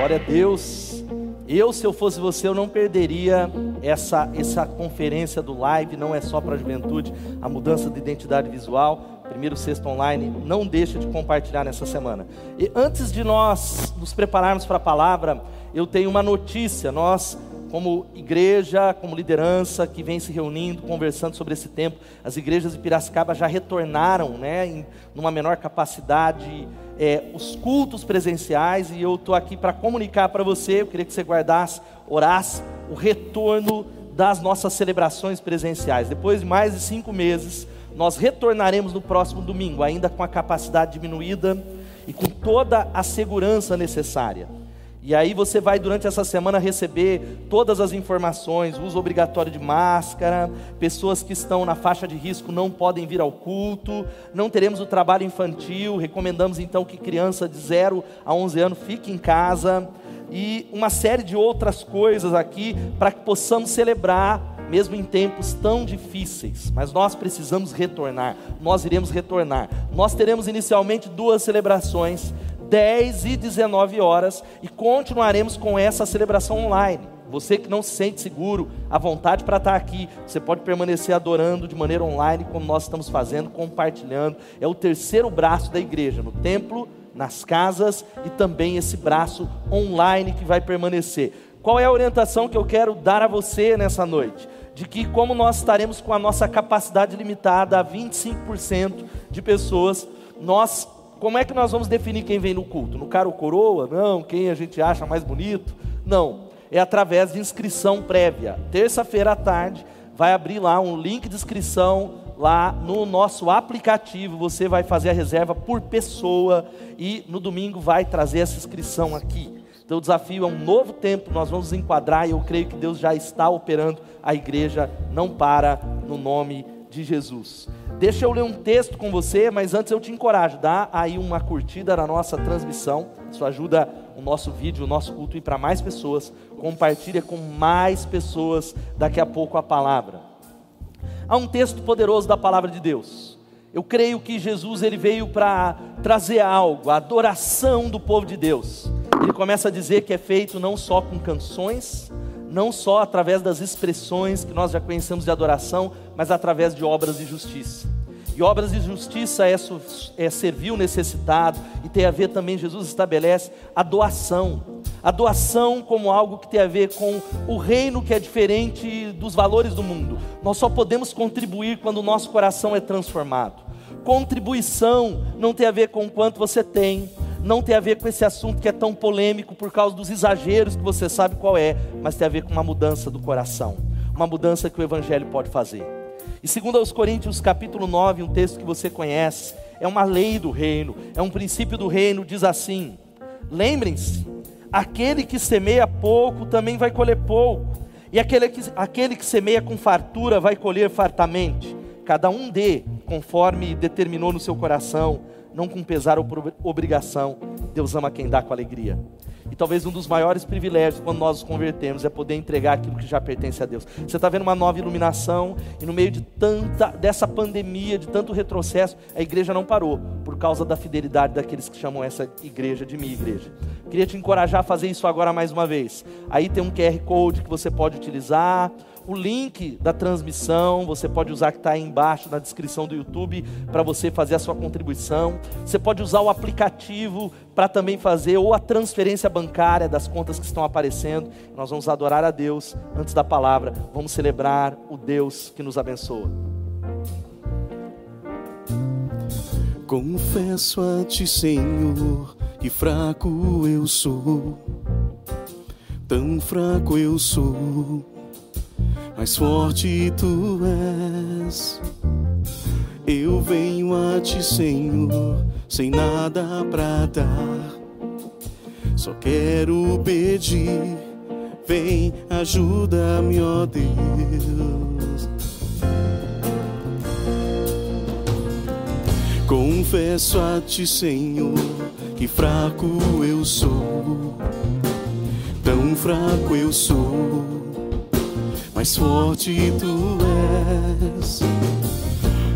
Glória a Deus. Eu, se eu fosse você, eu não perderia essa, essa conferência do live, não é só para a juventude, a mudança de identidade visual. Primeiro sexto online, não deixe de compartilhar nessa semana. E antes de nós nos prepararmos para a palavra, eu tenho uma notícia. Nós como igreja, como liderança que vem se reunindo, conversando sobre esse tempo. As igrejas de Piracicaba já retornaram, né, em numa menor capacidade, é, os cultos presenciais, e eu estou aqui para comunicar para você. Eu queria que você guardasse, orasse o retorno das nossas celebrações presenciais. Depois de mais de cinco meses, nós retornaremos no próximo domingo, ainda com a capacidade diminuída e com toda a segurança necessária. E aí você vai durante essa semana receber todas as informações, uso obrigatório de máscara, pessoas que estão na faixa de risco não podem vir ao culto, não teremos o trabalho infantil, recomendamos então que criança de 0 a 11 anos fique em casa e uma série de outras coisas aqui para que possamos celebrar mesmo em tempos tão difíceis, mas nós precisamos retornar, nós iremos retornar. Nós teremos inicialmente duas celebrações 10 e 19 horas e continuaremos com essa celebração online. Você que não se sente seguro, à vontade para estar aqui, você pode permanecer adorando de maneira online, como nós estamos fazendo, compartilhando. É o terceiro braço da igreja, no templo, nas casas e também esse braço online que vai permanecer. Qual é a orientação que eu quero dar a você nessa noite? De que, como nós estaremos com a nossa capacidade limitada a 25% de pessoas, nós como é que nós vamos definir quem vem no culto? No cara ou coroa? Não. Quem a gente acha mais bonito? Não. É através de inscrição prévia. Terça-feira à tarde vai abrir lá um link de inscrição lá no nosso aplicativo. Você vai fazer a reserva por pessoa e no domingo vai trazer essa inscrição aqui. Então o desafio é um novo tempo, nós vamos enquadrar e eu creio que Deus já está operando. A igreja não para no nome de Jesus. Deixa eu ler um texto com você, mas antes eu te encorajo, dá aí uma curtida na nossa transmissão. Isso ajuda o nosso vídeo, o nosso culto ir para mais pessoas. Compartilha com mais pessoas daqui a pouco a palavra. Há um texto poderoso da palavra de Deus. Eu creio que Jesus ele veio para trazer algo, a adoração do povo de Deus. Ele começa a dizer que é feito não só com canções, não só através das expressões que nós já conhecemos de adoração, mas através de obras de justiça. E obras de justiça é, é servir o necessitado, e tem a ver também, Jesus estabelece a doação. A doação como algo que tem a ver com o reino que é diferente dos valores do mundo. Nós só podemos contribuir quando o nosso coração é transformado. Contribuição não tem a ver com quanto você tem, não tem a ver com esse assunto que é tão polêmico por causa dos exageros que você sabe qual é, mas tem a ver com uma mudança do coração, uma mudança que o evangelho pode fazer. E segundo aos Coríntios, capítulo 9, um texto que você conhece, é uma lei do reino, é um princípio do reino, diz assim: Lembrem-se, aquele que semeia pouco também vai colher pouco, e aquele que, aquele que semeia com fartura vai colher fartamente. Cada um dê conforme determinou no seu coração, não com pesar ou por obrigação. Deus ama quem dá com alegria. E talvez um dos maiores privilégios quando nós nos convertemos é poder entregar aquilo que já pertence a Deus. Você está vendo uma nova iluminação e no meio de tanta dessa pandemia, de tanto retrocesso, a igreja não parou por causa da fidelidade daqueles que chamam essa igreja de minha igreja. Queria te encorajar a fazer isso agora mais uma vez. Aí tem um QR Code que você pode utilizar o link da transmissão, você pode usar que está aí embaixo na descrição do YouTube para você fazer a sua contribuição. Você pode usar o aplicativo para também fazer ou a transferência bancária das contas que estão aparecendo. Nós vamos adorar a Deus antes da palavra. Vamos celebrar o Deus que nos abençoa. Confesso a ti, Senhor, que fraco eu sou. Tão fraco eu sou mais forte tu és. Eu venho a ti, Senhor, sem nada pra dar. Só quero pedir, vem, ajuda-me, ó Deus. Confesso a ti, Senhor, que fraco eu sou, tão fraco eu sou mais forte tu és.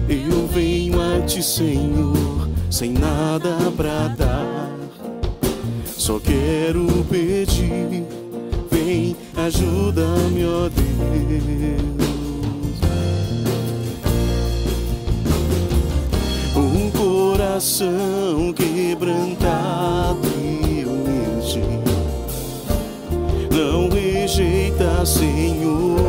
Eu venho a ti, Senhor, sem nada pra dar. Só quero pedir, vem, ajuda-me, ó Deus. Um coração quebrantado e humilde, não rejeita, Senhor.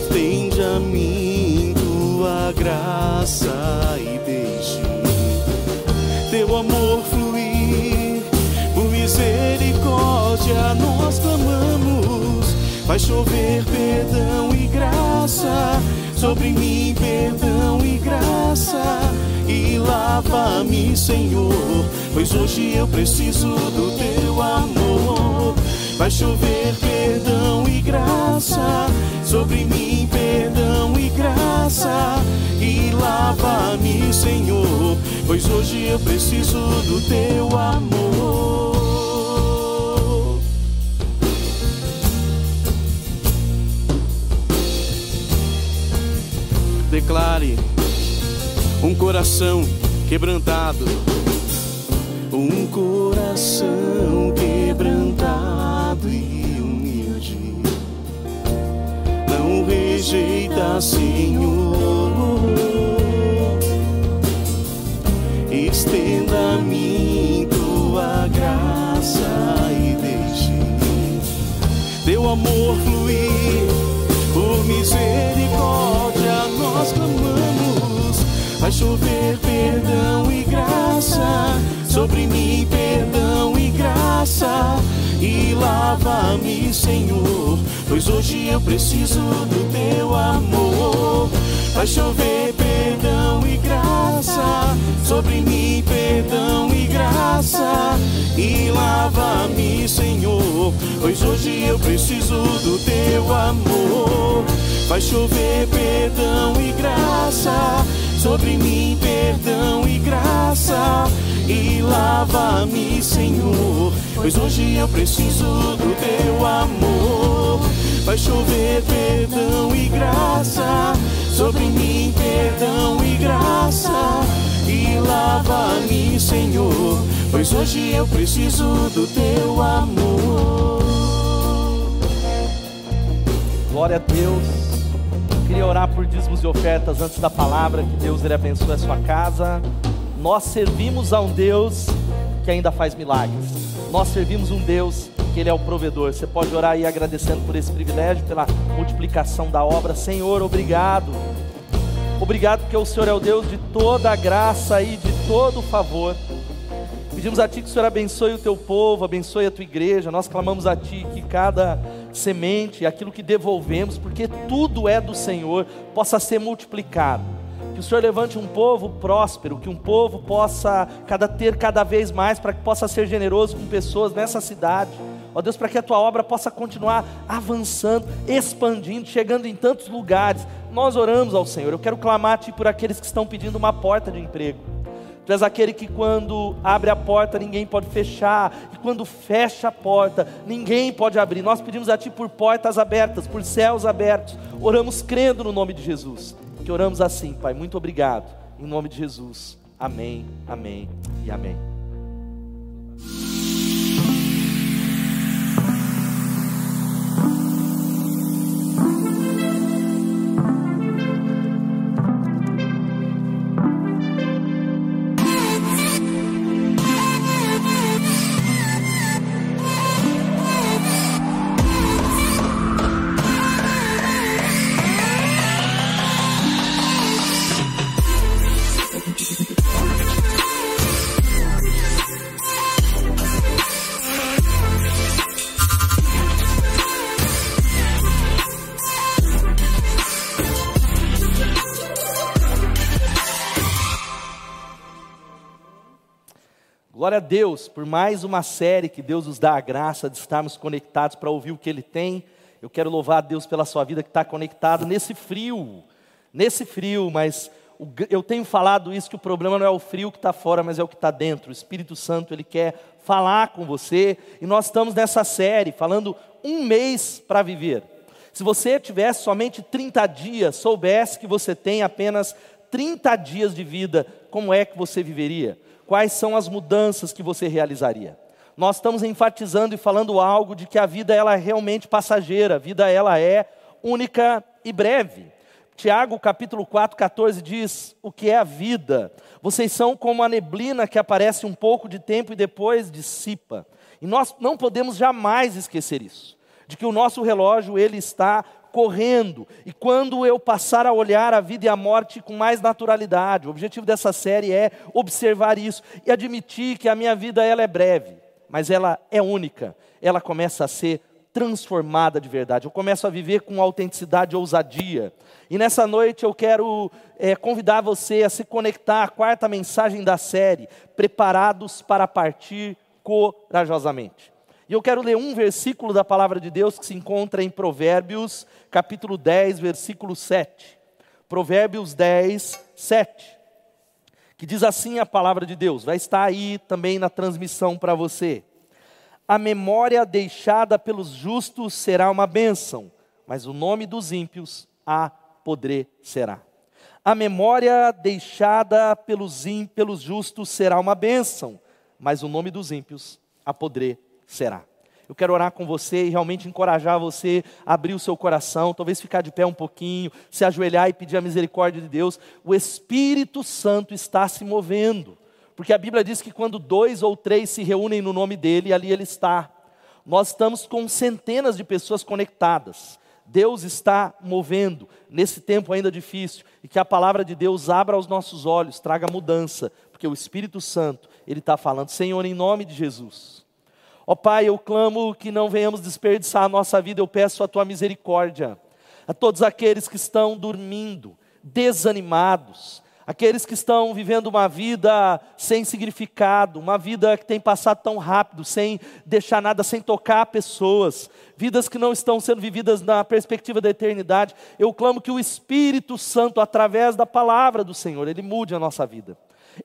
Estende a mim tua graça e deixe teu amor fluir. Por misericórdia clamamos. Vai chover perdão e graça sobre mim, perdão e graça. E lava-me, Senhor, pois hoje eu preciso do teu amor. Vai chover perdão e graça sobre mim, perdão e graça. E lava-me, Senhor, pois hoje eu preciso do teu amor. Declare um coração quebrantado, um coração quebrantado e humilde, não rejeita, Senhor. Estenda a mim tua graça e deixe teu amor fluir por misericórdia. Vai chover perdão e graça sobre mim, perdão e graça. E lava-me, Senhor, pois hoje eu preciso do teu amor. Vai chover perdão e graça sobre mim, perdão e graça. E lava-me, Senhor, pois hoje eu preciso do teu amor. Vai chover perdão e graça sobre mim, perdão e graça. E lava-me, Senhor, pois hoje eu preciso do teu amor. Vai chover perdão e graça sobre mim, perdão e graça. E lava-me, Senhor, pois hoje eu preciso do teu amor. Glória a Deus. Queria orar por dízimos e ofertas antes da palavra, que Deus ele abençoe a sua casa. Nós servimos a um Deus que ainda faz milagres. Nós servimos um Deus que Ele é o provedor. Você pode orar aí agradecendo por esse privilégio, pela multiplicação da obra. Senhor, obrigado. Obrigado porque o Senhor é o Deus de toda a graça e de todo o favor. Pedimos a Ti que o Senhor abençoe o Teu povo, abençoe a Tua igreja. Nós clamamos a Ti que cada semente, aquilo que devolvemos, porque tudo é do Senhor, possa ser multiplicado. Que o Senhor levante um povo próspero, que um povo possa cada, ter cada vez mais, para que possa ser generoso com pessoas nessa cidade. Ó Deus, para que a tua obra possa continuar avançando, expandindo, chegando em tantos lugares. Nós oramos ao Senhor. Eu quero clamar a Ti por aqueles que estão pedindo uma porta de emprego. Tu és aquele que quando abre a porta ninguém pode fechar, e quando fecha a porta ninguém pode abrir. Nós pedimos a Ti por portas abertas, por céus abertos. Oramos crendo no nome de Jesus. Que oramos assim, Pai. Muito obrigado. Em nome de Jesus. Amém, amém e amém. Glória a Deus por mais uma série que Deus nos dá a graça de estarmos conectados para ouvir o que Ele tem. Eu quero louvar a Deus pela sua vida que está conectado nesse frio, nesse frio, mas eu tenho falado isso que o problema não é o frio que está fora, mas é o que está dentro. O Espírito Santo ele quer falar com você e nós estamos nessa série falando um mês para viver. Se você tivesse somente 30 dias, soubesse que você tem apenas 30 dias de vida, como é que você viveria? Quais são as mudanças que você realizaria? Nós estamos enfatizando e falando algo de que a vida ela é realmente passageira, a vida ela é única e breve. Tiago capítulo 4, 14 diz: O que é a vida? Vocês são como a neblina que aparece um pouco de tempo e depois dissipa. E nós não podemos jamais esquecer isso, de que o nosso relógio ele está correndo. E quando eu passar a olhar a vida e a morte com mais naturalidade, o objetivo dessa série é observar isso e admitir que a minha vida ela é breve, mas ela é única. Ela começa a ser transformada de verdade. Eu começo a viver com autenticidade e ousadia. E nessa noite eu quero é, convidar você a se conectar à quarta mensagem da série, Preparados para Partir Corajosamente. E eu quero ler um versículo da palavra de Deus que se encontra em Provérbios, capítulo 10, versículo 7. Provérbios 10, 7. Que diz assim a palavra de Deus, vai estar aí também na transmissão para você. A memória deixada pelos justos será uma bênção, mas o nome dos ímpios a será. A memória deixada pelos, pelos justos será uma bênção, mas o nome dos ímpios a será. Eu quero orar com você e realmente encorajar você a abrir o seu coração, talvez ficar de pé um pouquinho, se ajoelhar e pedir a misericórdia de Deus. O Espírito Santo está se movendo. Porque a Bíblia diz que quando dois ou três se reúnem no nome dele, ali ele está. Nós estamos com centenas de pessoas conectadas. Deus está movendo nesse tempo ainda difícil e que a palavra de Deus abra os nossos olhos, traga mudança, porque o Espírito Santo, ele está falando, Senhor, em nome de Jesus. Ó Pai, eu clamo que não venhamos desperdiçar a nossa vida, eu peço a tua misericórdia a todos aqueles que estão dormindo, desanimados, Aqueles que estão vivendo uma vida sem significado, uma vida que tem passado tão rápido, sem deixar nada, sem tocar pessoas, vidas que não estão sendo vividas na perspectiva da eternidade. Eu clamo que o Espírito Santo, através da palavra do Senhor, ele mude a nossa vida,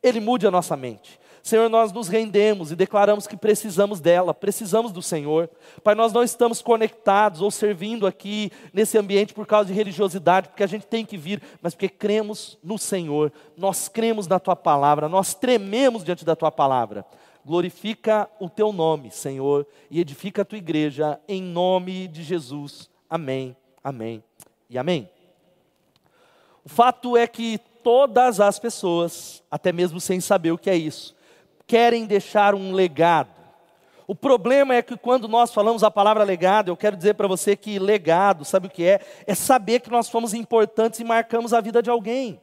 ele mude a nossa mente. Senhor, nós nos rendemos e declaramos que precisamos dela, precisamos do Senhor. Pai, nós não estamos conectados ou servindo aqui nesse ambiente por causa de religiosidade, porque a gente tem que vir, mas porque cremos no Senhor, nós cremos na tua palavra, nós trememos diante da tua palavra. Glorifica o teu nome, Senhor, e edifica a tua igreja em nome de Jesus. Amém, amém e amém. O fato é que todas as pessoas, até mesmo sem saber o que é isso, querem deixar um legado. O problema é que quando nós falamos a palavra legado, eu quero dizer para você que legado, sabe o que é? É saber que nós fomos importantes e marcamos a vida de alguém.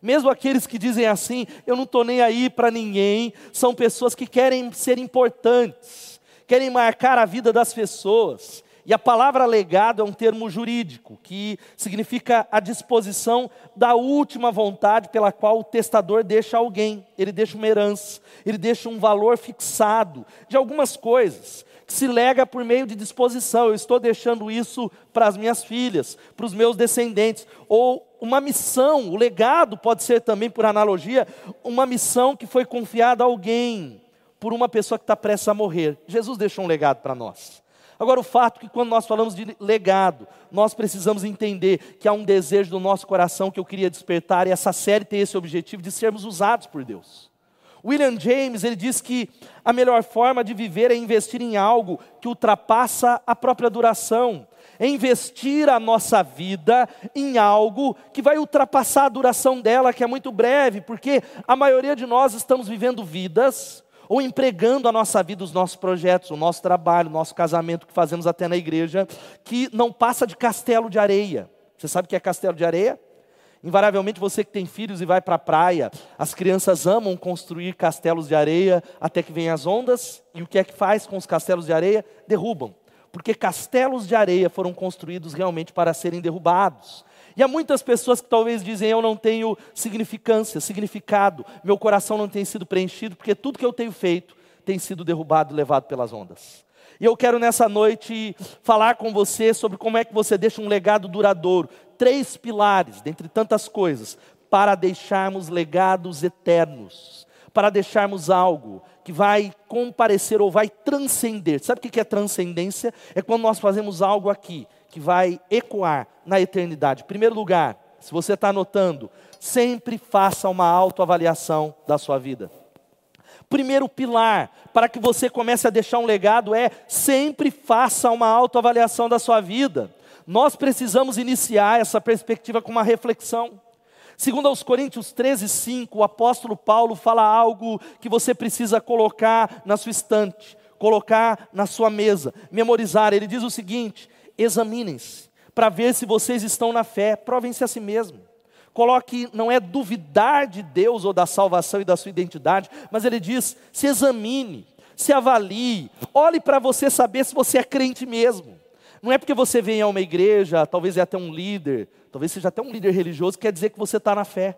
Mesmo aqueles que dizem assim, eu não estou nem aí para ninguém, são pessoas que querem ser importantes, querem marcar a vida das pessoas. E a palavra legado é um termo jurídico que significa a disposição da última vontade pela qual o testador deixa alguém. Ele deixa uma herança, ele deixa um valor fixado de algumas coisas que se lega por meio de disposição. Eu estou deixando isso para as minhas filhas, para os meus descendentes, ou uma missão, o legado pode ser também, por analogia, uma missão que foi confiada a alguém, por uma pessoa que está prestes a morrer. Jesus deixou um legado para nós. Agora, o fato é que quando nós falamos de legado, nós precisamos entender que há um desejo do nosso coração que eu queria despertar, e essa série tem esse objetivo de sermos usados por Deus. William James, ele diz que a melhor forma de viver é investir em algo que ultrapassa a própria duração. É investir a nossa vida em algo que vai ultrapassar a duração dela, que é muito breve, porque a maioria de nós estamos vivendo vidas ou empregando a nossa vida, os nossos projetos, o nosso trabalho, o nosso casamento que fazemos até na igreja, que não passa de castelo de areia. Você sabe o que é castelo de areia? Invariavelmente você que tem filhos e vai para a praia, as crianças amam construir castelos de areia até que vêm as ondas, e o que é que faz com os castelos de areia? Derrubam. Porque castelos de areia foram construídos realmente para serem derrubados. E há muitas pessoas que talvez dizem: Eu não tenho significância, significado, meu coração não tem sido preenchido, porque tudo que eu tenho feito tem sido derrubado levado pelas ondas. E eu quero nessa noite falar com você sobre como é que você deixa um legado duradouro. Três pilares, dentre tantas coisas, para deixarmos legados eternos, para deixarmos algo que vai comparecer ou vai transcender. Sabe o que é transcendência? É quando nós fazemos algo aqui que vai ecoar na eternidade. Em primeiro lugar, se você está anotando, sempre faça uma autoavaliação da sua vida. primeiro pilar para que você comece a deixar um legado é sempre faça uma autoavaliação da sua vida. Nós precisamos iniciar essa perspectiva com uma reflexão. Segundo aos Coríntios 13, 5, o apóstolo Paulo fala algo que você precisa colocar na sua estante, colocar na sua mesa, memorizar. Ele diz o seguinte: examinem-se para ver se vocês estão na fé, provem-se a si mesmo. Coloque, não é duvidar de Deus ou da salvação e da sua identidade, mas ele diz: se examine, se avalie, olhe para você saber se você é crente mesmo. Não é porque você vem a uma igreja, talvez é até um líder, talvez seja até um líder religioso, quer dizer que você está na fé.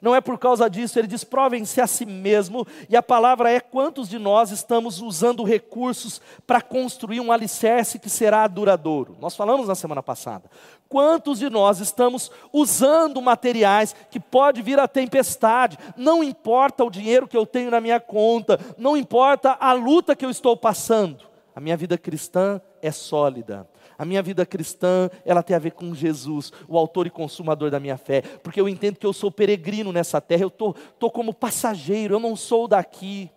Não é por causa disso, ele diz: provem-se a si mesmo, e a palavra é: quantos de nós estamos usando recursos para construir um alicerce que será duradouro? Nós falamos na semana passada. Quantos de nós estamos usando materiais que pode vir a tempestade? Não importa o dinheiro que eu tenho na minha conta, não importa a luta que eu estou passando, a minha vida cristã é sólida. A minha vida cristã, ela tem a ver com Jesus, o autor e consumador da minha fé, porque eu entendo que eu sou peregrino nessa terra, eu tô, tô como passageiro, eu não sou daqui.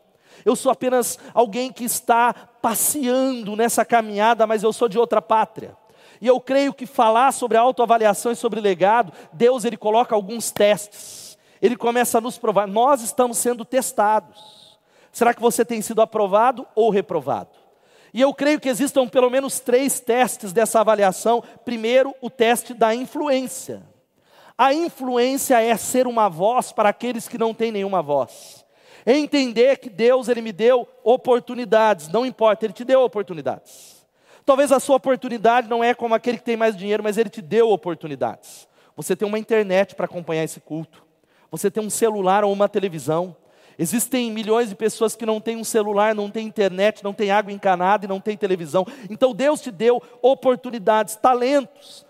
Eu sou apenas alguém que está passeando nessa caminhada, mas eu sou de outra pátria. E eu creio que falar sobre autoavaliação e sobre legado, Deus ele coloca alguns testes. Ele começa a nos provar, nós estamos sendo testados. Será que você tem sido aprovado ou reprovado? E eu creio que existam pelo menos três testes dessa avaliação. Primeiro, o teste da influência. A influência é ser uma voz para aqueles que não têm nenhuma voz. É entender que Deus ele me deu oportunidades, não importa, ele te deu oportunidades. Talvez a sua oportunidade não é como aquele que tem mais dinheiro, mas ele te deu oportunidades. Você tem uma internet para acompanhar esse culto. Você tem um celular ou uma televisão. Existem milhões de pessoas que não têm um celular, não têm internet, não têm água encanada e não têm televisão. Então Deus te deu oportunidades, talentos,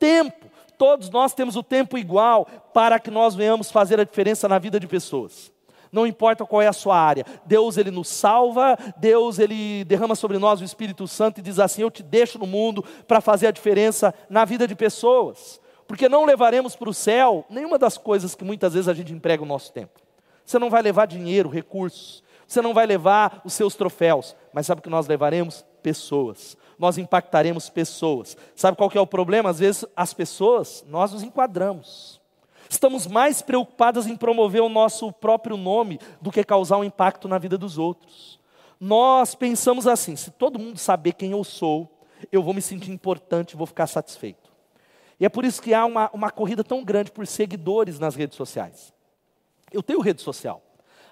tempo. Todos nós temos o tempo igual para que nós venhamos fazer a diferença na vida de pessoas. Não importa qual é a sua área. Deus ele nos salva, Deus ele derrama sobre nós o Espírito Santo e diz assim: "Eu te deixo no mundo para fazer a diferença na vida de pessoas". Porque não levaremos para o céu nenhuma das coisas que muitas vezes a gente emprega o nosso tempo. Você não vai levar dinheiro, recursos. Você não vai levar os seus troféus. Mas sabe o que nós levaremos? Pessoas. Nós impactaremos pessoas. Sabe qual que é o problema? Às vezes as pessoas, nós nos enquadramos. Estamos mais preocupadas em promover o nosso próprio nome do que causar um impacto na vida dos outros. Nós pensamos assim: se todo mundo saber quem eu sou, eu vou me sentir importante, vou ficar satisfeito. E é por isso que há uma, uma corrida tão grande por seguidores nas redes sociais. Eu tenho rede social.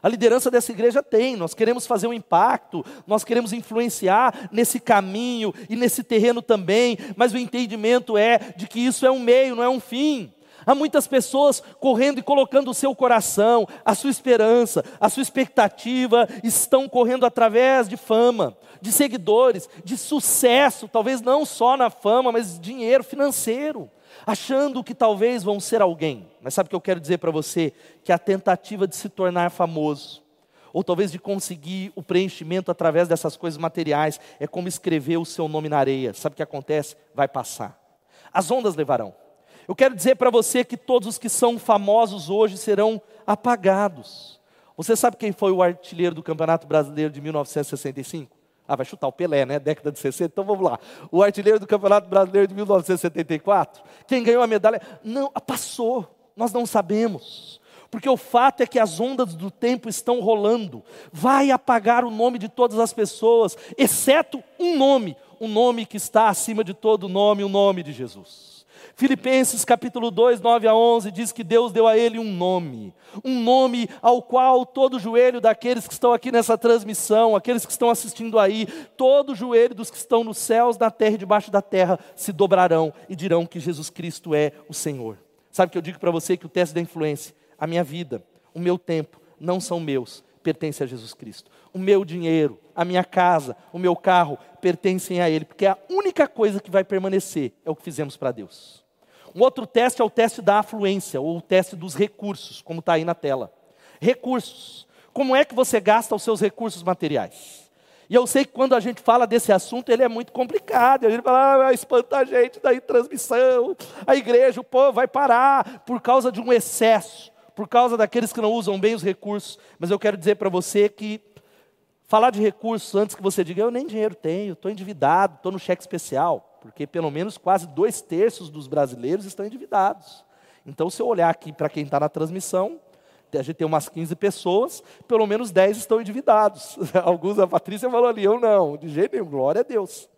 A liderança dessa igreja tem, nós queremos fazer um impacto, nós queremos influenciar nesse caminho e nesse terreno também, mas o entendimento é de que isso é um meio, não é um fim. Há muitas pessoas correndo e colocando o seu coração, a sua esperança, a sua expectativa, estão correndo através de fama, de seguidores, de sucesso, talvez não só na fama, mas dinheiro financeiro achando que talvez vão ser alguém. Mas sabe o que eu quero dizer para você? Que a tentativa de se tornar famoso, ou talvez de conseguir o preenchimento através dessas coisas materiais, é como escrever o seu nome na areia. Sabe o que acontece? Vai passar. As ondas levarão. Eu quero dizer para você que todos os que são famosos hoje serão apagados. Você sabe quem foi o artilheiro do Campeonato Brasileiro de 1965? Ah, vai chutar o Pelé, né? Década de 60. Então vamos lá. O artilheiro do Campeonato Brasileiro de 1974. Quem ganhou a medalha? Não, passou. Nós não sabemos. Porque o fato é que as ondas do tempo estão rolando. Vai apagar o nome de todas as pessoas, exceto um nome, um nome que está acima de todo nome, o nome de Jesus. Filipenses capítulo 2, 9 a 11 diz que Deus deu a ele um nome, um nome ao qual todo joelho daqueles que estão aqui nessa transmissão, aqueles que estão assistindo aí, todo joelho dos que estão nos céus, na terra e debaixo da terra se dobrarão e dirão que Jesus Cristo é o Senhor. Sabe que eu digo para você que o teste da influência, a minha vida, o meu tempo, não são meus, pertence a Jesus Cristo. O meu dinheiro, a minha casa, o meu carro pertencem a Ele, porque a única coisa que vai permanecer é o que fizemos para Deus. Um outro teste é o teste da afluência, ou o teste dos recursos, como está aí na tela. Recursos. Como é que você gasta os seus recursos materiais? E eu sei que quando a gente fala desse assunto, ele é muito complicado. A gente fala, ah, espanta a gente daí transmissão, a igreja, o povo vai parar por causa de um excesso por causa daqueles que não usam bem os recursos, mas eu quero dizer para você que falar de recursos antes que você diga, eu nem dinheiro tenho, estou endividado, estou no cheque especial, porque pelo menos quase dois terços dos brasileiros estão endividados. Então, se eu olhar aqui para quem está na transmissão, a gente tem umas 15 pessoas, pelo menos 10 estão endividados. Alguns, a Patrícia falou ali, eu não, de jeito nenhum, glória a Deus.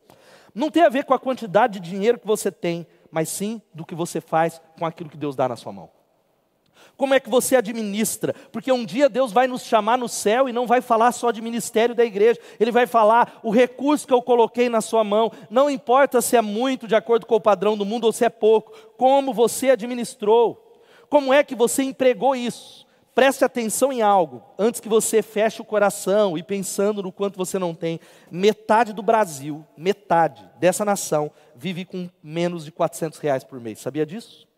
Não tem a ver com a quantidade de dinheiro que você tem, mas sim do que você faz com aquilo que Deus dá na sua mão. Como é que você administra? Porque um dia Deus vai nos chamar no céu e não vai falar só de ministério da igreja, Ele vai falar o recurso que eu coloquei na sua mão, não importa se é muito de acordo com o padrão do mundo ou se é pouco, como você administrou, como é que você empregou isso. Preste atenção em algo, antes que você feche o coração e pensando no quanto você não tem. Metade do Brasil, metade dessa nação, vive com menos de 400 reais por mês. Sabia disso?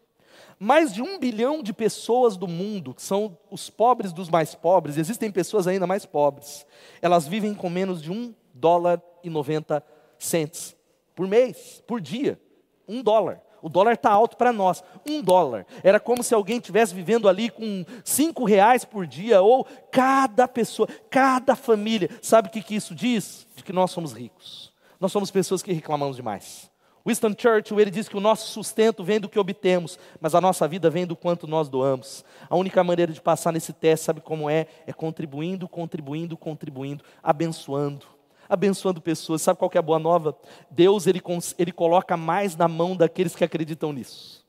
Mais de um bilhão de pessoas do mundo, que são os pobres dos mais pobres, existem pessoas ainda mais pobres, elas vivem com menos de um dólar e 90 cents por mês, por dia. Um dólar. O dólar está alto para nós. Um dólar. Era como se alguém estivesse vivendo ali com cinco reais por dia, ou cada pessoa, cada família. Sabe o que, que isso diz? De que nós somos ricos. Nós somos pessoas que reclamamos demais. Winston Churchill, ele diz que o nosso sustento vem do que obtemos, mas a nossa vida vem do quanto nós doamos. A única maneira de passar nesse teste, sabe como é? É contribuindo, contribuindo, contribuindo, abençoando abençoando pessoas. Sabe qual é a boa nova? Deus ele, ele coloca mais na mão daqueles que acreditam nisso.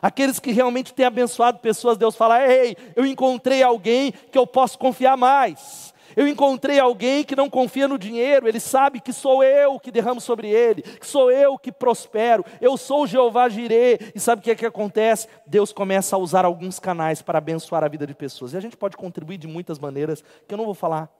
Aqueles que realmente têm abençoado pessoas, Deus fala: Ei, eu encontrei alguém que eu posso confiar mais. Eu encontrei alguém que não confia no dinheiro, ele sabe que sou eu que derramo sobre ele, que sou eu que prospero, eu sou o Jeová Jirê. E sabe o que é que acontece? Deus começa a usar alguns canais para abençoar a vida de pessoas. E a gente pode contribuir de muitas maneiras, que eu não vou falar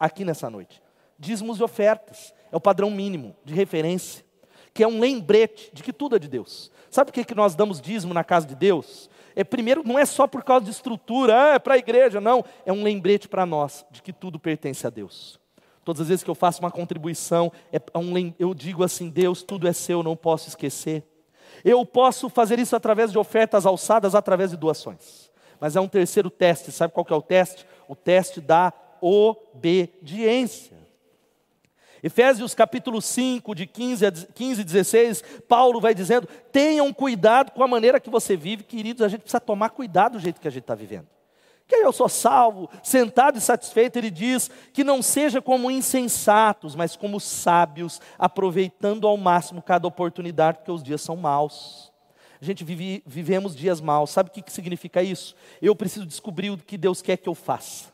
aqui nessa noite dízimos e ofertas. É o padrão mínimo de referência, que é um lembrete de que tudo é de Deus. Sabe por que, que nós damos dízimo na casa de Deus? É primeiro, não é só por causa de estrutura, ah, é para a igreja, não. É um lembrete para nós de que tudo pertence a Deus. Todas as vezes que eu faço uma contribuição, é um, eu digo assim: Deus, tudo é seu, não posso esquecer. Eu posso fazer isso através de ofertas alçadas, através de doações. Mas é um terceiro teste, sabe qual que é o teste? O teste da obediência. Efésios capítulo 5, de 15 a 15 16, Paulo vai dizendo: tenham cuidado com a maneira que você vive, queridos, a gente precisa tomar cuidado do jeito que a gente está vivendo. Que eu sou salvo, sentado e satisfeito, ele diz que não seja como insensatos, mas como sábios, aproveitando ao máximo cada oportunidade, porque os dias são maus. A gente vive, vivemos dias maus, sabe o que, que significa isso? Eu preciso descobrir o que Deus quer que eu faça.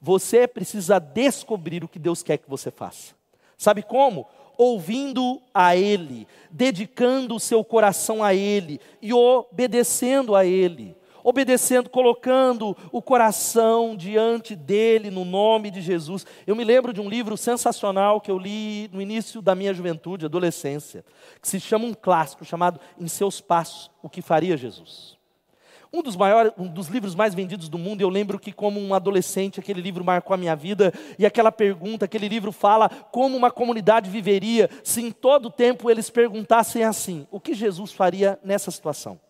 Você precisa descobrir o que Deus quer que você faça. Sabe como? Ouvindo a Ele, dedicando o seu coração a Ele e obedecendo a Ele. Obedecendo, colocando o coração diante dele no nome de Jesus. Eu me lembro de um livro sensacional que eu li no início da minha juventude, adolescência, que se chama um clássico chamado Em Seus Passos, O que Faria Jesus. Um dos maiores, um dos livros mais vendidos do mundo, eu lembro que como um adolescente aquele livro marcou a minha vida e aquela pergunta, aquele livro fala como uma comunidade viveria se em todo o tempo eles perguntassem assim: o que Jesus faria nessa situação?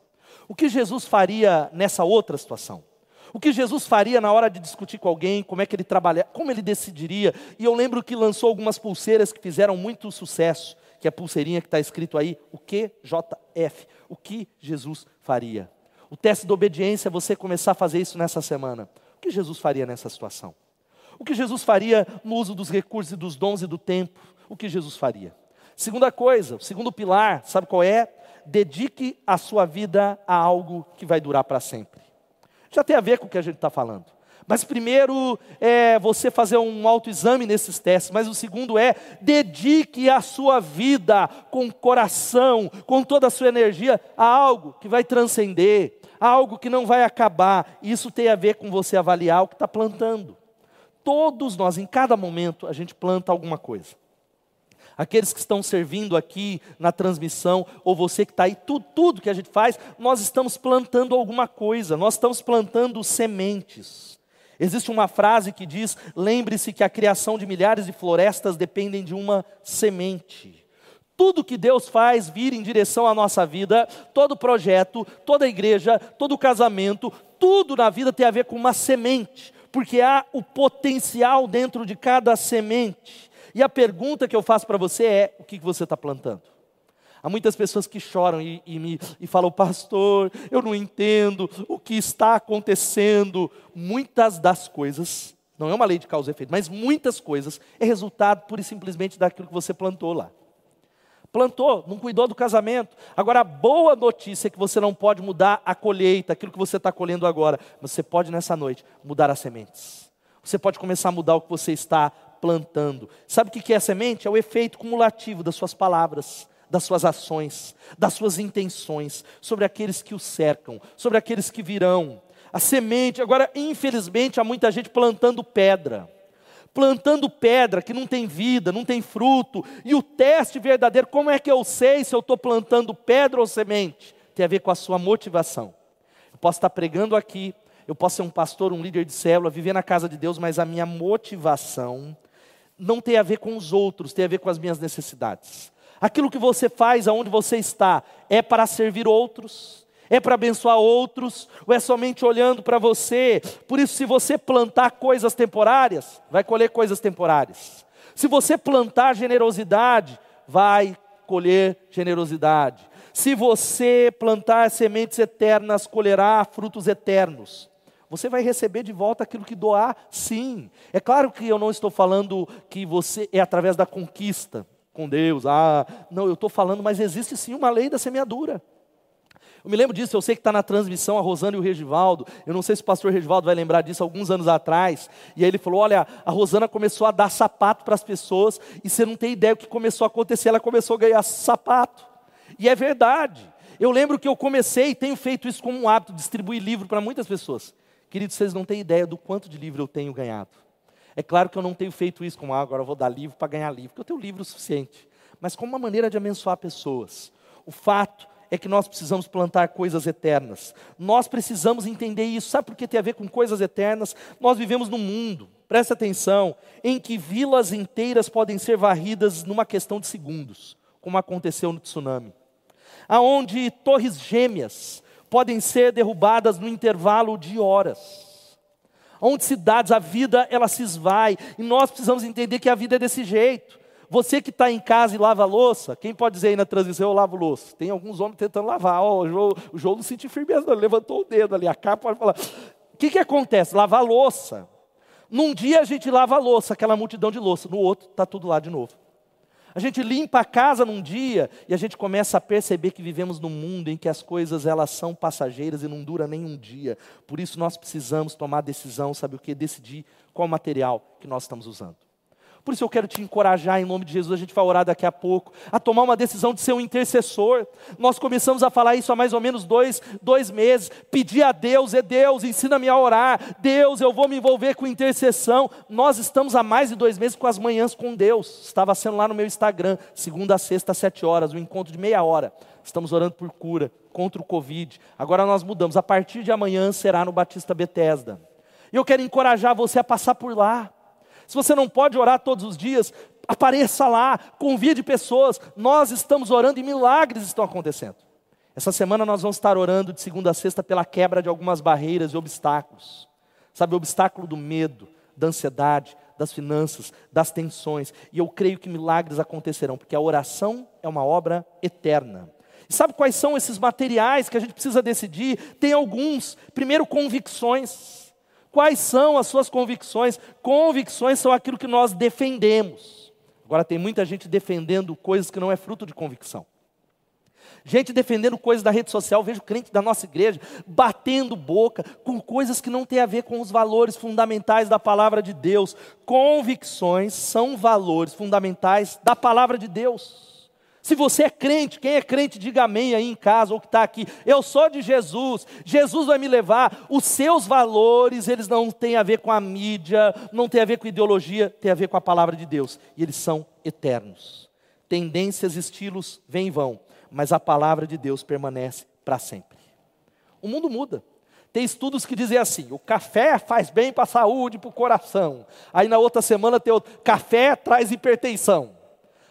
O que Jesus faria nessa outra situação? O que Jesus faria na hora de discutir com alguém, como é que ele trabalha, como ele decidiria? E eu lembro que lançou algumas pulseiras que fizeram muito sucesso, que é a pulseirinha que está escrito aí, o QJF, o que Jesus faria. O teste da obediência é você começar a fazer isso nessa semana. O que Jesus faria nessa situação? O que Jesus faria no uso dos recursos e dos dons e do tempo? O que Jesus faria? Segunda coisa, o segundo pilar, sabe qual é? Dedique a sua vida a algo que vai durar para sempre. Já tem a ver com o que a gente está falando. Mas primeiro é você fazer um autoexame nesses testes, mas o segundo é dedique a sua vida com coração, com toda a sua energia a algo que vai transcender, algo que não vai acabar. Isso tem a ver com você avaliar o que está plantando. Todos nós, em cada momento, a gente planta alguma coisa. Aqueles que estão servindo aqui na transmissão, ou você que está aí, tudo, tudo que a gente faz, nós estamos plantando alguma coisa, nós estamos plantando sementes. Existe uma frase que diz: lembre-se que a criação de milhares de florestas dependem de uma semente. Tudo que Deus faz vir em direção à nossa vida, todo projeto, toda igreja, todo casamento, tudo na vida tem a ver com uma semente, porque há o potencial dentro de cada semente. E a pergunta que eu faço para você é: o que você está plantando? Há muitas pessoas que choram e, e, me, e falam, pastor, eu não entendo o que está acontecendo. Muitas das coisas, não é uma lei de causa e efeito, mas muitas coisas é resultado pura e simplesmente daquilo que você plantou lá. Plantou, não cuidou do casamento. Agora, a boa notícia é que você não pode mudar a colheita, aquilo que você está colhendo agora, mas você pode nessa noite mudar as sementes. Você pode começar a mudar o que você está plantando. Sabe o que é a semente? É o efeito cumulativo das suas palavras das suas ações, das suas intenções, sobre aqueles que o cercam, sobre aqueles que virão. A semente, agora, infelizmente, há muita gente plantando pedra. Plantando pedra que não tem vida, não tem fruto. E o teste verdadeiro, como é que eu sei se eu estou plantando pedra ou semente? Tem a ver com a sua motivação. Eu posso estar pregando aqui, eu posso ser um pastor, um líder de célula, viver na casa de Deus, mas a minha motivação não tem a ver com os outros, tem a ver com as minhas necessidades. Aquilo que você faz aonde você está é para servir outros, é para abençoar outros, ou é somente olhando para você? Por isso, se você plantar coisas temporárias, vai colher coisas temporárias. Se você plantar generosidade, vai colher generosidade. Se você plantar sementes eternas, colherá frutos eternos. Você vai receber de volta aquilo que doar, sim. É claro que eu não estou falando que você é através da conquista com Deus. Ah, não, eu estou falando, mas existe sim uma lei da semeadura. Eu me lembro disso, eu sei que está na transmissão a Rosana e o Regivaldo. Eu não sei se o pastor Regivaldo vai lembrar disso alguns anos atrás. E aí ele falou: olha, a Rosana começou a dar sapato para as pessoas, e você não tem ideia o que começou a acontecer, ela começou a ganhar sapato. E é verdade. Eu lembro que eu comecei e tenho feito isso como um hábito, distribuir livro para muitas pessoas. Queridos, vocês não têm ideia do quanto de livro eu tenho ganhado. É claro que eu não tenho feito isso como ah, agora eu vou dar livro para ganhar livro, porque eu tenho livro suficiente, mas como uma maneira de abençoar pessoas. O fato é que nós precisamos plantar coisas eternas. Nós precisamos entender isso. Sabe por que tem a ver com coisas eternas? Nós vivemos num mundo, presta atenção, em que vilas inteiras podem ser varridas numa questão de segundos, como aconteceu no tsunami. Aonde torres gêmeas podem ser derrubadas no intervalo de horas onde cidades, a vida ela se esvai, e nós precisamos entender que a vida é desse jeito. Você que está em casa e lava louça, quem pode dizer aí na transmissão, eu lavo louça? Tem alguns homens tentando lavar, oh, o João, o João não sentiu firmeza, não. levantou o dedo ali, a capa pode falar. O que, que acontece? Lavar louça. Num dia a gente lava a louça, aquela multidão de louça, no outro está tudo lá de novo. A gente limpa a casa num dia e a gente começa a perceber que vivemos num mundo em que as coisas elas são passageiras e não dura nem um dia. Por isso nós precisamos tomar decisão, sabe o que? Decidir qual material que nós estamos usando. Por isso eu quero te encorajar, em nome de Jesus, a gente vai orar daqui a pouco, a tomar uma decisão de ser um intercessor. Nós começamos a falar isso há mais ou menos dois, dois meses. Pedir a Deus, é Deus, ensina-me a orar. Deus, eu vou me envolver com intercessão. Nós estamos há mais de dois meses com as manhãs com Deus. Estava sendo lá no meu Instagram, segunda a sexta, às sete horas, um encontro de meia hora. Estamos orando por cura, contra o Covid. Agora nós mudamos. A partir de amanhã será no Batista Betesda. E eu quero encorajar você a passar por lá. Se você não pode orar todos os dias, apareça lá, convide pessoas. Nós estamos orando e milagres estão acontecendo. Essa semana nós vamos estar orando de segunda a sexta pela quebra de algumas barreiras e obstáculos. Sabe, o obstáculo do medo, da ansiedade, das finanças, das tensões. E eu creio que milagres acontecerão, porque a oração é uma obra eterna. E sabe quais são esses materiais que a gente precisa decidir? Tem alguns. Primeiro, convicções. Quais são as suas convicções? Convicções são aquilo que nós defendemos. Agora tem muita gente defendendo coisas que não é fruto de convicção. Gente defendendo coisas da rede social, vejo crente da nossa igreja batendo boca com coisas que não têm a ver com os valores fundamentais da palavra de Deus. Convicções são valores fundamentais da palavra de Deus. Se você é crente, quem é crente, diga amém aí em casa ou que está aqui. Eu sou de Jesus, Jesus vai me levar. Os seus valores, eles não têm a ver com a mídia, não têm a ver com ideologia, têm a ver com a palavra de Deus. E eles são eternos. Tendências, estilos vêm e vão, mas a palavra de Deus permanece para sempre. O mundo muda. Tem estudos que dizem assim: o café faz bem para a saúde, para o coração. Aí na outra semana tem outro: café traz hipertensão.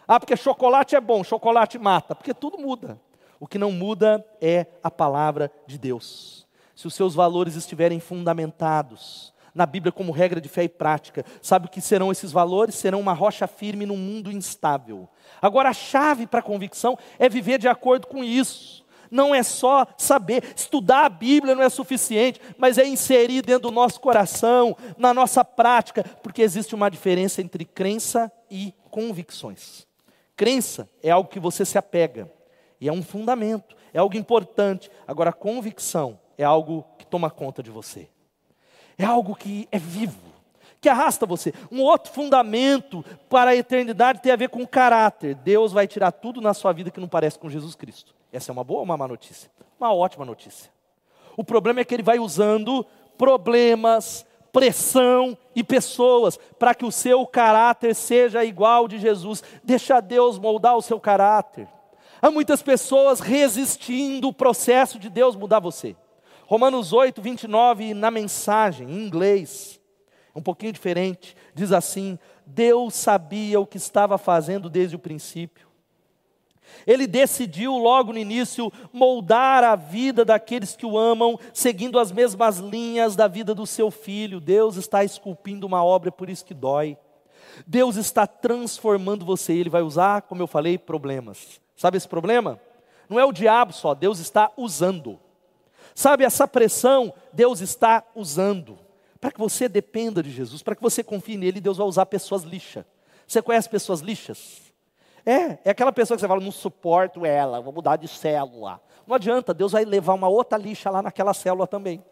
Ah, porque chocolate é bom, chocolate mata, porque tudo muda. O que não muda é a palavra de Deus. Se os seus valores estiverem fundamentados na Bíblia como regra de fé e prática, sabe o que serão esses valores? Serão uma rocha firme num mundo instável. Agora, a chave para a convicção é viver de acordo com isso. Não é só saber, estudar a Bíblia não é suficiente, mas é inserir dentro do nosso coração, na nossa prática, porque existe uma diferença entre crença e convicções. Crença é algo que você se apega, e é um fundamento, é algo importante. Agora, convicção é algo que toma conta de você, é algo que é vivo, que arrasta você. Um outro fundamento para a eternidade tem a ver com caráter. Deus vai tirar tudo na sua vida que não parece com Jesus Cristo. Essa é uma boa ou uma má notícia? Uma ótima notícia. O problema é que ele vai usando problemas, pressão e pessoas para que o seu caráter seja igual de Jesus. Deixa Deus moldar o seu caráter. Há muitas pessoas resistindo o processo de Deus mudar você. Romanos 8, 29, na mensagem, em inglês, um pouquinho diferente, diz assim: Deus sabia o que estava fazendo desde o princípio. Ele decidiu logo no início moldar a vida daqueles que o amam, seguindo as mesmas linhas da vida do seu filho. Deus está esculpindo uma obra, por isso que dói. Deus está transformando você, ele vai usar, como eu falei, problemas. Sabe esse problema? Não é o diabo só, Deus está usando. Sabe essa pressão, Deus está usando. Para que você dependa de Jesus, para que você confie nele, Deus vai usar pessoas lixas. Você conhece pessoas lixas? É, é aquela pessoa que você fala, não suporto ela, vou mudar de célula. Não adianta, Deus vai levar uma outra lixa lá naquela célula também.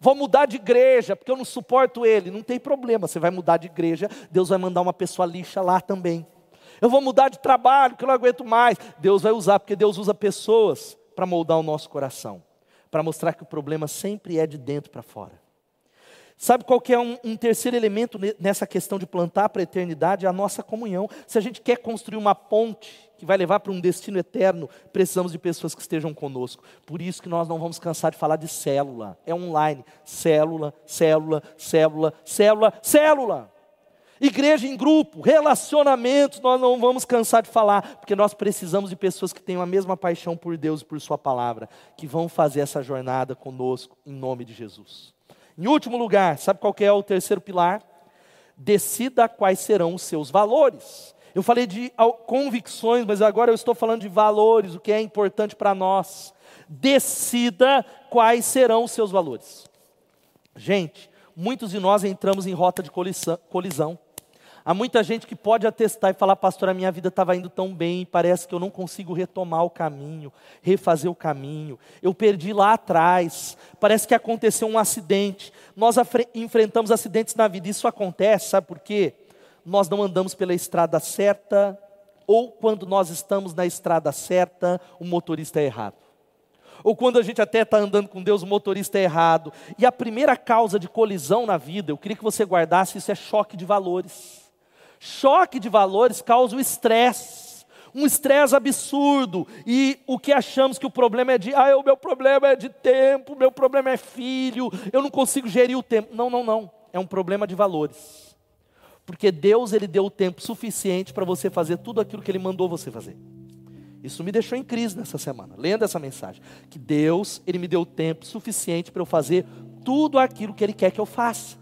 Vou mudar de igreja, porque eu não suporto ele. Não tem problema, você vai mudar de igreja, Deus vai mandar uma pessoa lixa lá também. Eu vou mudar de trabalho, que eu não aguento mais. Deus vai usar, porque Deus usa pessoas para moldar o nosso coração, para mostrar que o problema sempre é de dentro para fora. Sabe qual que é um, um, terceiro elemento nessa questão de plantar para a eternidade? É a nossa comunhão. Se a gente quer construir uma ponte que vai levar para um destino eterno, precisamos de pessoas que estejam conosco. Por isso que nós não vamos cansar de falar de célula. É online. Célula, célula, célula, célula, célula. Igreja em grupo, relacionamentos, nós não vamos cansar de falar, porque nós precisamos de pessoas que tenham a mesma paixão por Deus e por Sua palavra, que vão fazer essa jornada conosco, em nome de Jesus. Em último lugar, sabe qual é o terceiro pilar? Decida quais serão os seus valores. Eu falei de convicções, mas agora eu estou falando de valores, o que é importante para nós. Decida quais serão os seus valores. Gente, muitos de nós entramos em rota de colisão. Há muita gente que pode atestar e falar, pastor, a minha vida estava indo tão bem, parece que eu não consigo retomar o caminho, refazer o caminho. Eu perdi lá atrás, parece que aconteceu um acidente. Nós enfrentamos acidentes na vida, isso acontece, sabe por quê? Nós não andamos pela estrada certa, ou quando nós estamos na estrada certa, o motorista é errado. Ou quando a gente até está andando com Deus, o motorista é errado. E a primeira causa de colisão na vida, eu queria que você guardasse, isso é choque de valores. Choque de valores causa o estresse, um estresse absurdo. E o que achamos que o problema é de, ah, o meu problema é de tempo, meu problema é filho, eu não consigo gerir o tempo. Não, não, não. É um problema de valores. Porque Deus ele deu o tempo suficiente para você fazer tudo aquilo que ele mandou você fazer. Isso me deixou em crise nessa semana, lendo essa mensagem. Que Deus, Ele me deu tempo suficiente para eu fazer tudo aquilo que Ele quer que eu faça.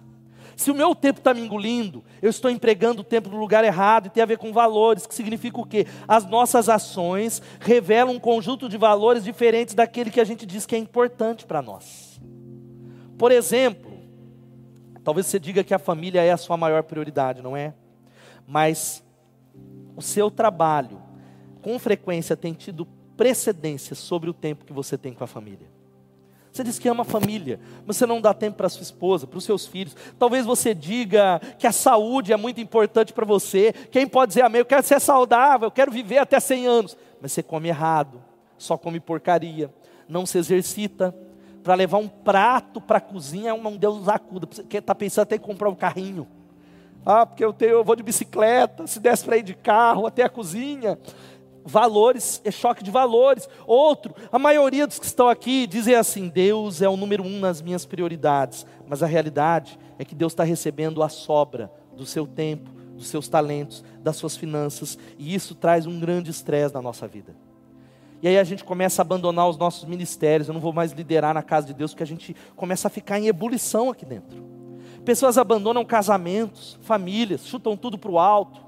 Se o meu tempo está me engolindo, eu estou empregando o tempo no lugar errado e tem a ver com valores, que significa o quê? As nossas ações revelam um conjunto de valores diferentes daquele que a gente diz que é importante para nós. Por exemplo, talvez você diga que a família é a sua maior prioridade, não é? Mas o seu trabalho, com frequência, tem tido precedência sobre o tempo que você tem com a família. Você diz que ama a família, mas você não dá tempo para sua esposa, para os seus filhos. Talvez você diga que a saúde é muito importante para você. Quem pode dizer amém? Eu quero ser saudável, eu quero viver até 100 anos. Mas você come errado, só come porcaria, não se exercita. Para levar um prato para a cozinha, é um Deus acuda. Você está pensando até em comprar um carrinho. Ah, porque eu, tenho, eu vou de bicicleta, se desse para ir de carro até a cozinha valores, é choque de valores. Outro, a maioria dos que estão aqui dizem assim: Deus é o número um nas minhas prioridades. Mas a realidade é que Deus está recebendo a sobra do seu tempo, dos seus talentos, das suas finanças, e isso traz um grande estresse na nossa vida. E aí a gente começa a abandonar os nossos ministérios, eu não vou mais liderar na casa de Deus, porque a gente começa a ficar em ebulição aqui dentro. Pessoas abandonam casamentos, famílias, chutam tudo para o alto,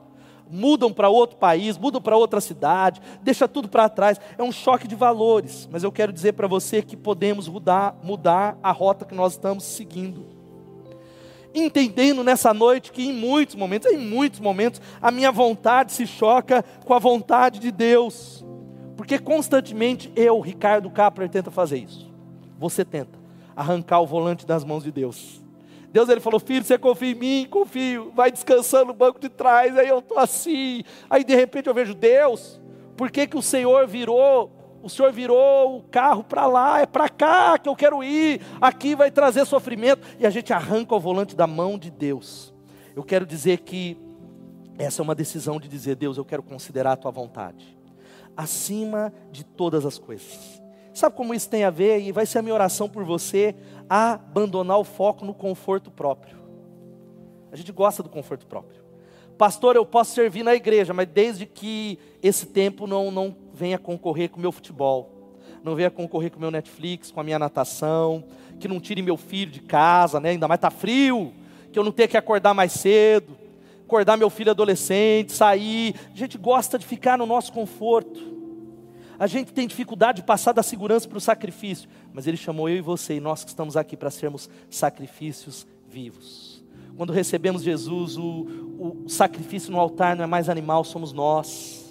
mudam para outro país, mudam para outra cidade, deixa tudo para trás. É um choque de valores, mas eu quero dizer para você que podemos mudar, mudar a rota que nós estamos seguindo entendendo nessa noite que em muitos momentos, em muitos momentos, a minha vontade se choca com a vontade de Deus. Porque constantemente eu, Ricardo Capler, tenta fazer isso. Você tenta arrancar o volante das mãos de Deus. Deus ele falou: "Filho, você confia em mim? Confio. Vai descansando no banco de trás". Aí eu tô assim. Aí de repente eu vejo Deus, por que que o Senhor virou o senhor virou o carro para lá, é para cá que eu quero ir, aqui vai trazer sofrimento, e a gente arranca o volante da mão de Deus. Eu quero dizer que essa é uma decisão de dizer, Deus, eu quero considerar a tua vontade, acima de todas as coisas. Sabe como isso tem a ver? E vai ser a minha oração por você, abandonar o foco no conforto próprio. A gente gosta do conforto próprio. Pastor, eu posso servir na igreja, mas desde que esse tempo não, não venha concorrer com o meu futebol, não venha concorrer com o meu Netflix, com a minha natação, que não tire meu filho de casa, né? ainda mais está frio, que eu não tenha que acordar mais cedo, acordar meu filho adolescente, sair. A gente gosta de ficar no nosso conforto. A gente tem dificuldade de passar da segurança para o sacrifício, mas Ele chamou eu e você, e nós que estamos aqui para sermos sacrifícios vivos. Quando recebemos Jesus, o, o sacrifício no altar não é mais animal, somos nós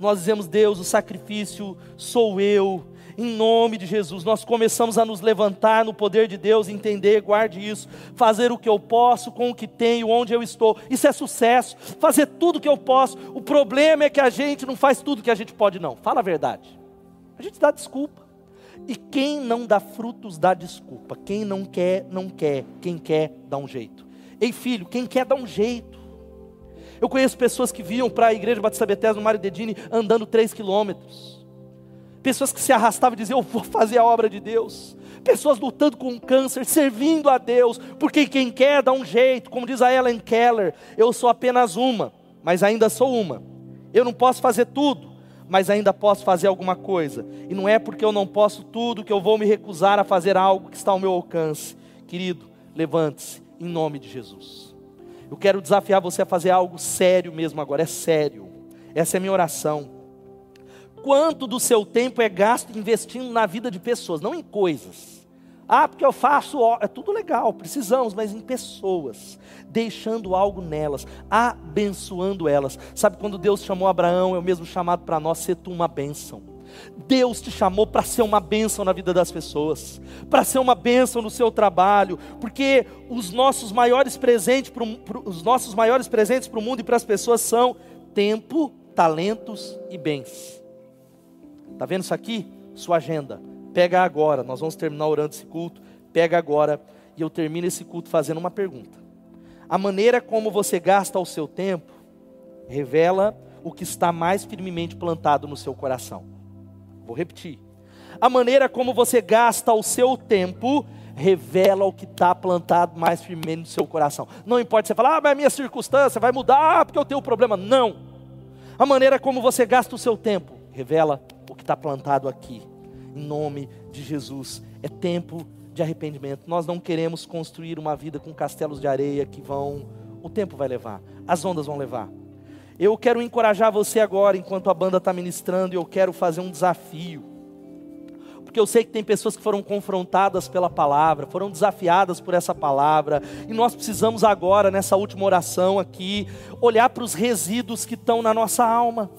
nós dizemos, Deus, o sacrifício sou eu, em nome de Jesus. Nós começamos a nos levantar no poder de Deus, entender, guarde isso, fazer o que eu posso com o que tenho, onde eu estou. Isso é sucesso, fazer tudo o que eu posso. O problema é que a gente não faz tudo que a gente pode, não. Fala a verdade. A gente dá desculpa. E quem não dá frutos dá desculpa. Quem não quer, não quer. Quem quer, dá um jeito. Ei, filho, quem quer, dá um jeito. Eu conheço pessoas que vinham para a igreja Batista Bethesda no Mário Dedini andando três quilômetros. Pessoas que se arrastavam e diziam, eu vou fazer a obra de Deus. Pessoas lutando com câncer, servindo a Deus, porque quem quer dá um jeito, como diz a Ellen Keller, eu sou apenas uma, mas ainda sou uma. Eu não posso fazer tudo, mas ainda posso fazer alguma coisa. E não é porque eu não posso tudo que eu vou me recusar a fazer algo que está ao meu alcance. Querido, levante-se em nome de Jesus. Eu quero desafiar você a fazer algo sério mesmo agora, é sério. Essa é a minha oração. Quanto do seu tempo é gasto investindo na vida de pessoas, não em coisas? Ah, porque eu faço, é tudo legal, precisamos, mas em pessoas, deixando algo nelas, abençoando elas. Sabe quando Deus chamou Abraão, é o mesmo chamado para nós, ser tu uma bênção. Deus te chamou para ser uma bênção na vida das pessoas, para ser uma bênção no seu trabalho, porque os nossos maiores presentes para os nossos maiores presentes para o mundo e para as pessoas são tempo, talentos e bens. Tá vendo isso aqui? Sua agenda. Pega agora. Nós vamos terminar orando esse culto. Pega agora e eu termino esse culto fazendo uma pergunta. A maneira como você gasta o seu tempo revela o que está mais firmemente plantado no seu coração. Vou repetir. A maneira como você gasta o seu tempo revela o que está plantado mais firmemente no seu coração. Não importa você falar, ah, mas a minha circunstância vai mudar porque eu tenho um problema. Não. A maneira como você gasta o seu tempo revela o que está plantado aqui. Em nome de Jesus. É tempo de arrependimento. Nós não queremos construir uma vida com castelos de areia que vão. O tempo vai levar, as ondas vão levar. Eu quero encorajar você agora, enquanto a banda está ministrando, e eu quero fazer um desafio. Porque eu sei que tem pessoas que foram confrontadas pela palavra, foram desafiadas por essa palavra, e nós precisamos agora, nessa última oração aqui, olhar para os resíduos que estão na nossa alma.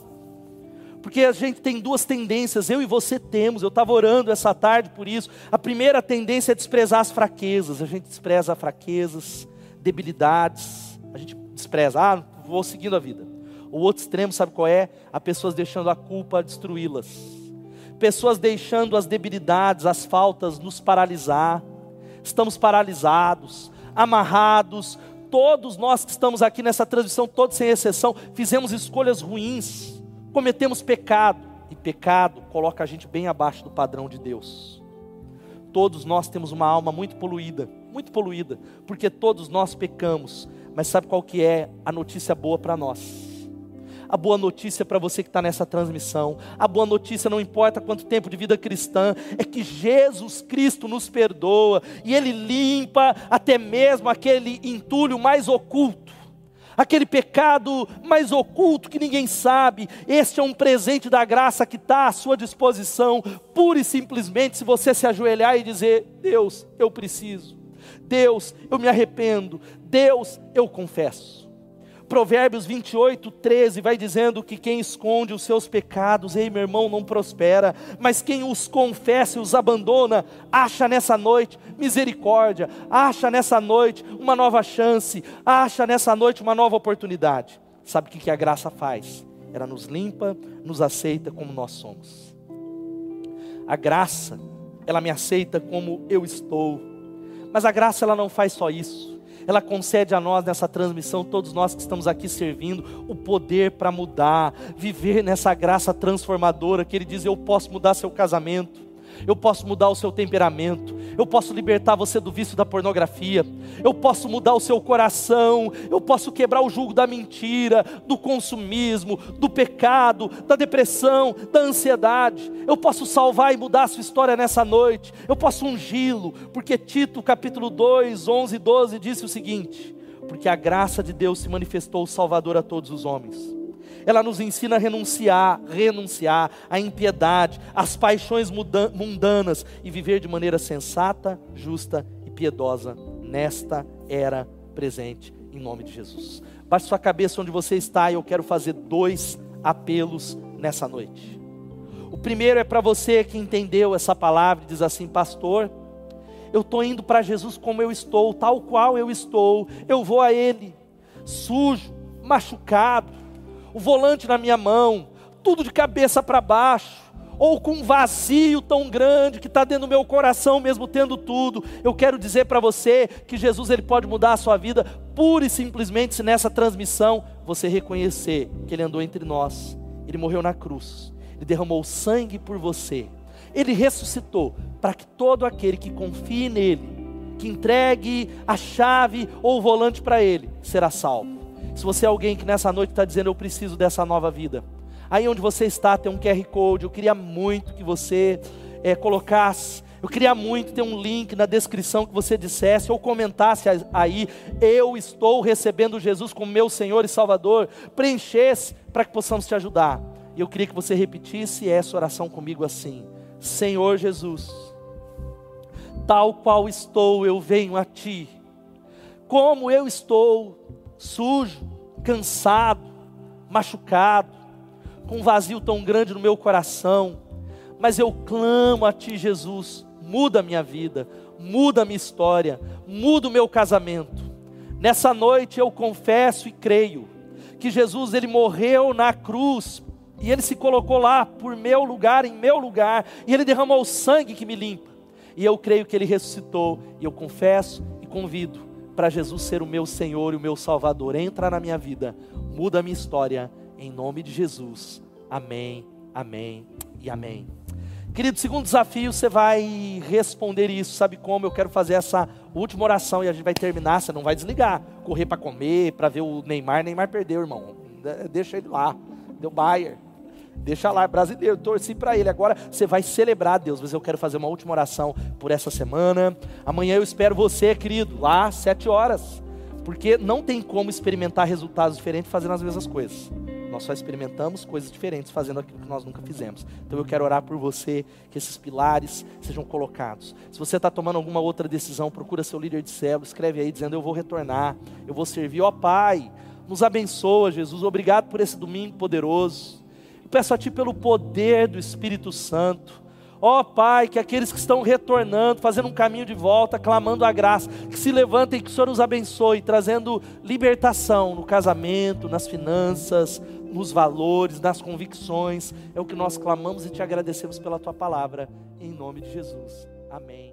Porque a gente tem duas tendências, eu e você temos, eu estava orando essa tarde por isso. A primeira tendência é desprezar as fraquezas, a gente despreza fraquezas, debilidades, a gente despreza, ah, vou seguindo a vida. O outro extremo, sabe qual é? Há pessoas deixando a culpa destruí-las. Pessoas deixando as debilidades, as faltas nos paralisar. Estamos paralisados, amarrados. Todos nós que estamos aqui nessa transmissão, todos sem exceção, fizemos escolhas ruins, cometemos pecado. E pecado coloca a gente bem abaixo do padrão de Deus. Todos nós temos uma alma muito poluída, muito poluída, porque todos nós pecamos Mas sabe qual que é a notícia boa para nós? A boa notícia para você que está nessa transmissão, a boa notícia, não importa quanto tempo de vida cristã, é que Jesus Cristo nos perdoa e Ele limpa até mesmo aquele entulho mais oculto aquele pecado mais oculto que ninguém sabe. Este é um presente da graça que está à sua disposição, pura e simplesmente, se você se ajoelhar e dizer: Deus, eu preciso, Deus, eu me arrependo, Deus, eu confesso. Provérbios 28, 13 vai dizendo que quem esconde os seus pecados, ei meu irmão, não prospera, mas quem os confessa e os abandona, acha nessa noite misericórdia, acha nessa noite uma nova chance, acha nessa noite uma nova oportunidade. Sabe o que a graça faz? Ela nos limpa, nos aceita como nós somos. A graça, ela me aceita como eu estou, mas a graça ela não faz só isso ela concede a nós nessa transmissão, todos nós que estamos aqui servindo, o poder para mudar, viver nessa graça transformadora que Ele diz: Eu posso mudar seu casamento, eu posso mudar o seu temperamento, eu posso libertar você do vício da pornografia, eu posso mudar o seu coração, eu posso quebrar o jugo da mentira, do consumismo, do pecado, da depressão, da ansiedade, eu posso salvar e mudar a sua história nessa noite, eu posso ungí-lo, porque Tito capítulo 2, 11 e 12 disse o seguinte: porque a graça de Deus se manifestou salvador a todos os homens ela nos ensina a renunciar, renunciar à impiedade, às paixões mundanas e viver de maneira sensata, justa e piedosa nesta era presente, em nome de Jesus. Baixe sua cabeça onde você está e eu quero fazer dois apelos nessa noite. O primeiro é para você que entendeu essa palavra e diz assim, pastor, eu estou indo para Jesus como eu estou, tal qual eu estou, eu vou a Ele, sujo, machucado, o volante na minha mão, tudo de cabeça para baixo, ou com um vazio tão grande que está dentro do meu coração, mesmo tendo tudo. Eu quero dizer para você que Jesus ele pode mudar a sua vida pura e simplesmente se nessa transmissão você reconhecer que Ele andou entre nós, Ele morreu na cruz, Ele derramou sangue por você, Ele ressuscitou para que todo aquele que confie nele, que entregue a chave ou o volante para Ele, será salvo. Se você é alguém que nessa noite está dizendo, eu preciso dessa nova vida. Aí onde você está tem um QR Code. Eu queria muito que você é, colocasse. Eu queria muito ter um link na descrição que você dissesse ou comentasse aí, eu estou recebendo Jesus como meu Senhor e Salvador. Preenchesse para que possamos te ajudar. E eu queria que você repetisse essa oração comigo assim: Senhor Jesus, tal qual estou, eu venho a Ti. Como eu estou, sujo, cansado, machucado, com um vazio tão grande no meu coração, mas eu clamo a Ti, Jesus, muda a minha vida, muda a minha história, muda o meu casamento. Nessa noite eu confesso e creio que Jesus ele morreu na cruz e ele se colocou lá por meu lugar, em meu lugar, e ele derramou o sangue que me limpa. E eu creio que ele ressuscitou, e eu confesso e convido para Jesus ser o meu Senhor e o meu Salvador. Entra na minha vida, muda a minha história, em nome de Jesus. Amém, amém e amém. Querido, segundo desafio, você vai responder isso. Sabe como? Eu quero fazer essa última oração e a gente vai terminar. Você não vai desligar, correr para comer, para ver o Neymar. Neymar perdeu, irmão. Deixa ele lá. Deu Bayer. Deixa lá, brasileiro, torci para ele. Agora você vai celebrar Deus. Mas eu quero fazer uma última oração por essa semana. Amanhã eu espero você, querido, lá, sete horas. Porque não tem como experimentar resultados diferentes fazendo as mesmas coisas. Nós só experimentamos coisas diferentes fazendo aquilo que nós nunca fizemos. Então eu quero orar por você, que esses pilares sejam colocados. Se você está tomando alguma outra decisão, procura seu líder de célula, escreve aí dizendo: Eu vou retornar, eu vou servir. Ó oh, Pai, nos abençoa, Jesus. Obrigado por esse domingo poderoso peço a Ti pelo poder do Espírito Santo. Ó oh, Pai, que aqueles que estão retornando, fazendo um caminho de volta, clamando a graça, que se levantem, que o Senhor nos abençoe, trazendo libertação no casamento, nas finanças, nos valores, nas convicções. É o que nós clamamos e te agradecemos pela tua palavra, em nome de Jesus. Amém.